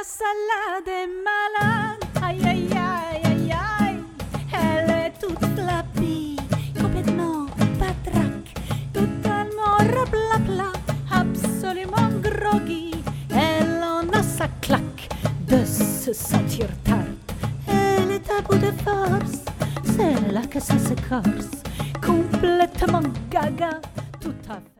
la salade est malade. Aïe, aïe, aïe, aïe, aïe. Elle est toute flappie, complètement patraque, totalement absolument groggy. Elle en a sa claque de se sentir tarte. Elle est à bout de force, c'est là que ça se corse, complètement gaga, tout à fait.